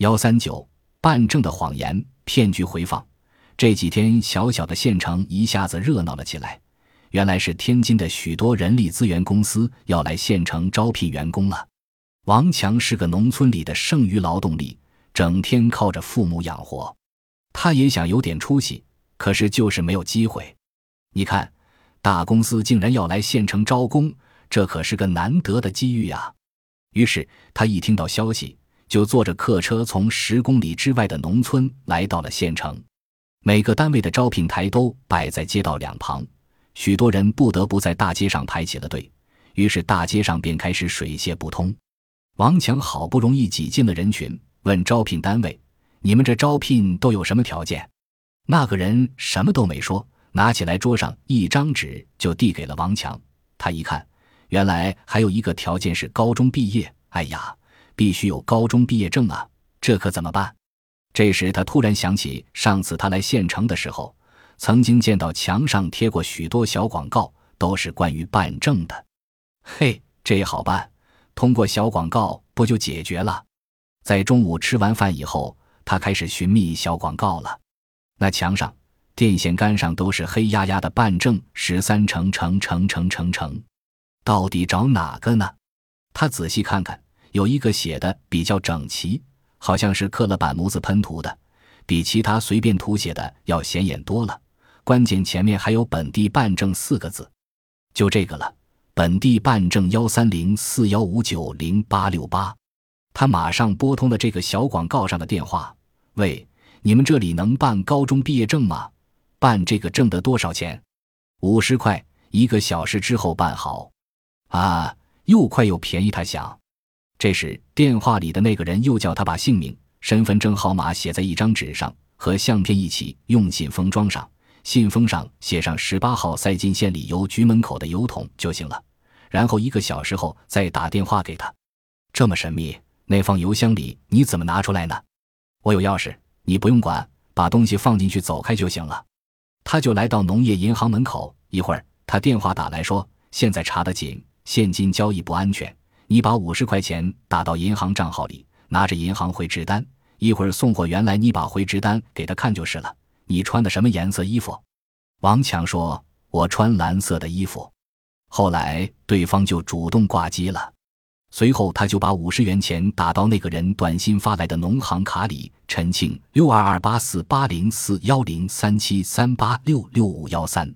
幺三九办证的谎言骗局回放。这几天，小小的县城一下子热闹了起来。原来是天津的许多人力资源公司要来县城招聘员工了。王强是个农村里的剩余劳动力，整天靠着父母养活。他也想有点出息，可是就是没有机会。你看，大公司竟然要来县城招工，这可是个难得的机遇啊！于是他一听到消息，就坐着客车从十公里之外的农村来到了县城。每个单位的招聘台都摆在街道两旁。许多人不得不在大街上排起了队，于是大街上便开始水泄不通。王强好不容易挤进了人群，问招聘单位：“你们这招聘都有什么条件？”那个人什么都没说，拿起来桌上一张纸就递给了王强。他一看，原来还有一个条件是高中毕业。哎呀，必须有高中毕业证啊！这可怎么办？这时他突然想起上次他来县城的时候。曾经见到墙上贴过许多小广告，都是关于办证的。嘿，这也好办，通过小广告不就解决了？在中午吃完饭以后，他开始寻觅小广告了。那墙上、电线杆上都是黑压压的“办证十三成成成成成成”，到底找哪个呢？他仔细看看，有一个写的比较整齐，好像是刻了板模子喷涂的，比其他随便涂写的要显眼多了。关键前面还有“本地办证”四个字，就这个了。本地办证幺三零四幺五九零八六八，他马上拨通了这个小广告上的电话：“喂，你们这里能办高中毕业证吗？办这个证得多少钱？五十块，一个小时之后办好。啊，又快又便宜。”他想。这时电话里的那个人又叫他把姓名、身份证号码写在一张纸上，和相片一起用信封装上。信封上写上十八号，塞进县里邮局门口的邮筒就行了。然后一个小时后再打电话给他。这么神秘，那放邮箱里你怎么拿出来呢？我有钥匙，你不用管，把东西放进去，走开就行了。他就来到农业银行门口，一会儿他电话打来说，现在查得紧，现金交易不安全。你把五十块钱打到银行账号里，拿着银行回执单，一会儿送货员来，你把回执单给他看就是了。你穿的什么颜色衣服？王强说：“我穿蓝色的衣服。”后来对方就主动挂机了。随后他就把五十元钱打到那个人短信发来的农行卡里。陈庆六二二八四八零四幺零三七三八六六五幺三，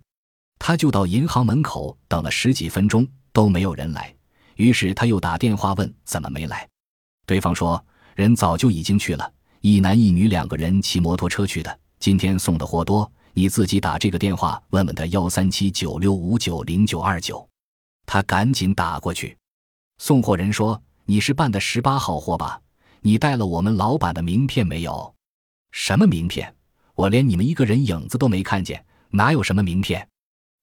他就到银行门口等了十几分钟都没有人来，于是他又打电话问怎么没来。对方说人早就已经去了，一男一女两个人骑摩托车去的。今天送的货多，你自己打这个电话问问他幺三七九六五九零九二九。他赶紧打过去。送货人说：“你是办的十八号货吧？你带了我们老板的名片没有？什么名片？我连你们一个人影子都没看见，哪有什么名片？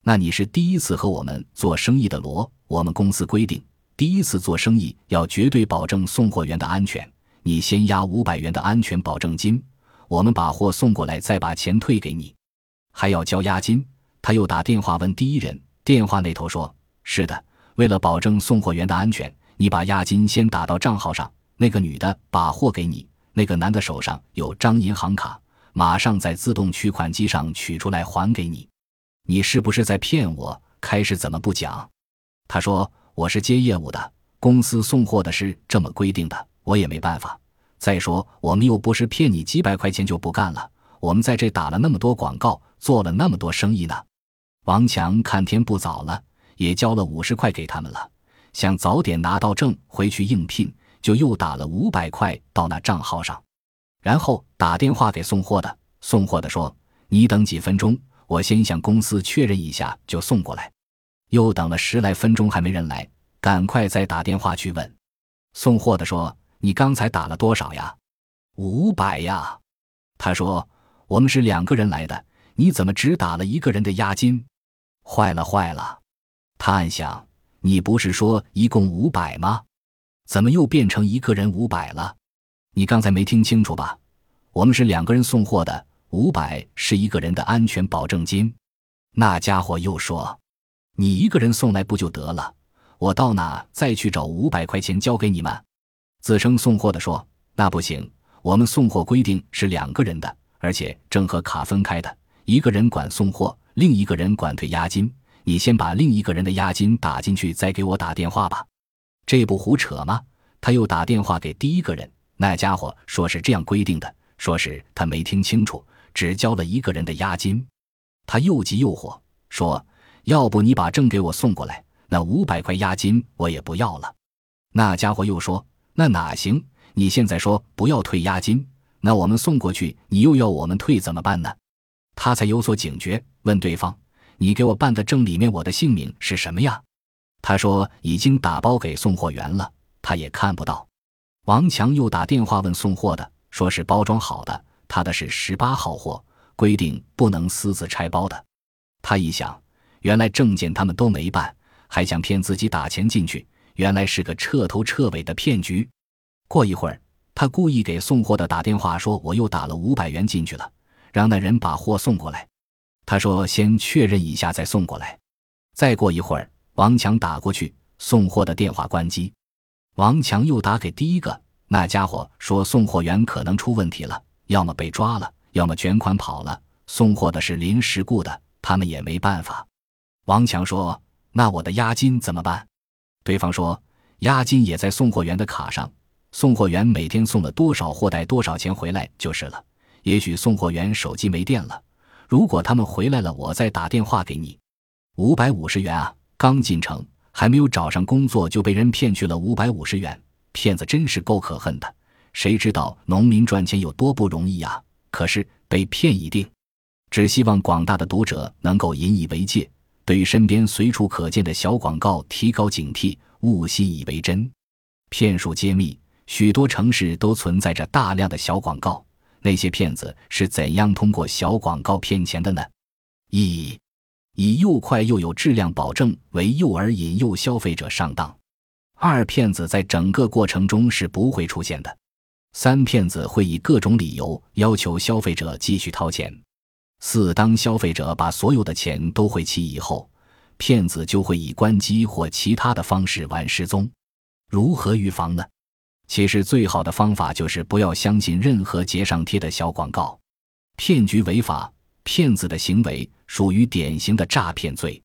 那你是第一次和我们做生意的罗？我们公司规定，第一次做生意要绝对保证送货员的安全。你先押五百元的安全保证金。”我们把货送过来，再把钱退给你，还要交押金。他又打电话问第一人，电话那头说：“是的，为了保证送货员的安全，你把押金先打到账号上。那个女的把货给你，那个男的手上有张银行卡，马上在自动取款机上取出来还给你。你是不是在骗我？开始怎么不讲？”他说：“我是接业务的，公司送货的是这么规定的，我也没办法。”再说，我们又不是骗你几百块钱就不干了。我们在这打了那么多广告，做了那么多生意呢。王强看天不早了，也交了五十块给他们了，想早点拿到证回去应聘，就又打了五百块到那账号上，然后打电话给送货的。送货的说：“你等几分钟，我先向公司确认一下，就送过来。”又等了十来分钟还没人来，赶快再打电话去问。送货的说。你刚才打了多少呀？五百呀。他说：“我们是两个人来的，你怎么只打了一个人的押金？坏了坏了！”他暗想：“你不是说一共五百吗？怎么又变成一个人五百了？你刚才没听清楚吧？我们是两个人送货的，五百是一个人的安全保证金。”那家伙又说：“你一个人送来不就得了？我到哪再去找五百块钱交给你们？”自称送货的说：“那不行，我们送货规定是两个人的，而且正和卡分开的，一个人管送货，另一个人管退押金。你先把另一个人的押金打进去，再给我打电话吧。这不胡扯吗？他又打电话给第一个人，那家伙说是这样规定的，说是他没听清楚，只交了一个人的押金。他又急又火，说：“要不你把证给我送过来，那五百块押金我也不要了。”那家伙又说：“那哪行？你现在说不要退押金，那我们送过去，你又要我们退怎么办呢？”他才有所警觉，问对方：“你给我办的证里面我的姓名是什么呀？”他说：“已经打包给送货员了，他也看不到。”王强又打电话问送货的，说是包装好的，他的是十八号货，规定不能私自拆包的。他一想，原来证件他们都没办，还想骗自己打钱进去，原来是个彻头彻尾的骗局。过一会儿，他故意给送货的打电话说：“我又打了五百元进去了，让那人把货送过来。”他说：“先确认一下再送过来。”再过一会儿。王强打过去，送货的电话关机。王强又打给第一个，那家伙说送货员可能出问题了，要么被抓了，要么卷款跑了。送货的是临时雇的，他们也没办法。王强说：“那我的押金怎么办？”对方说：“押金也在送货员的卡上，送货员每天送了多少货带多少钱回来就是了。也许送货员手机没电了，如果他们回来了，我再打电话给你。五百五十元啊。”刚进城，还没有找上工作，就被人骗去了五百五十元。骗子真是够可恨的！谁知道农民赚钱有多不容易啊？可是被骗一定。只希望广大的读者能够引以为戒，对身边随处可见的小广告提高警惕，勿信以为真。骗术揭秘：许多城市都存在着大量的小广告，那些骗子是怎样通过小广告骗钱的呢？一。以又快又有质量保证为诱饵，引诱消费者上当。二骗子在整个过程中是不会出现的。三骗子会以各种理由要求消费者继续掏钱。四当消费者把所有的钱都汇齐以后，骗子就会以关机或其他的方式玩失踪。如何预防呢？其实最好的方法就是不要相信任何街上贴的小广告。骗局违法，骗子的行为。属于典型的诈骗罪。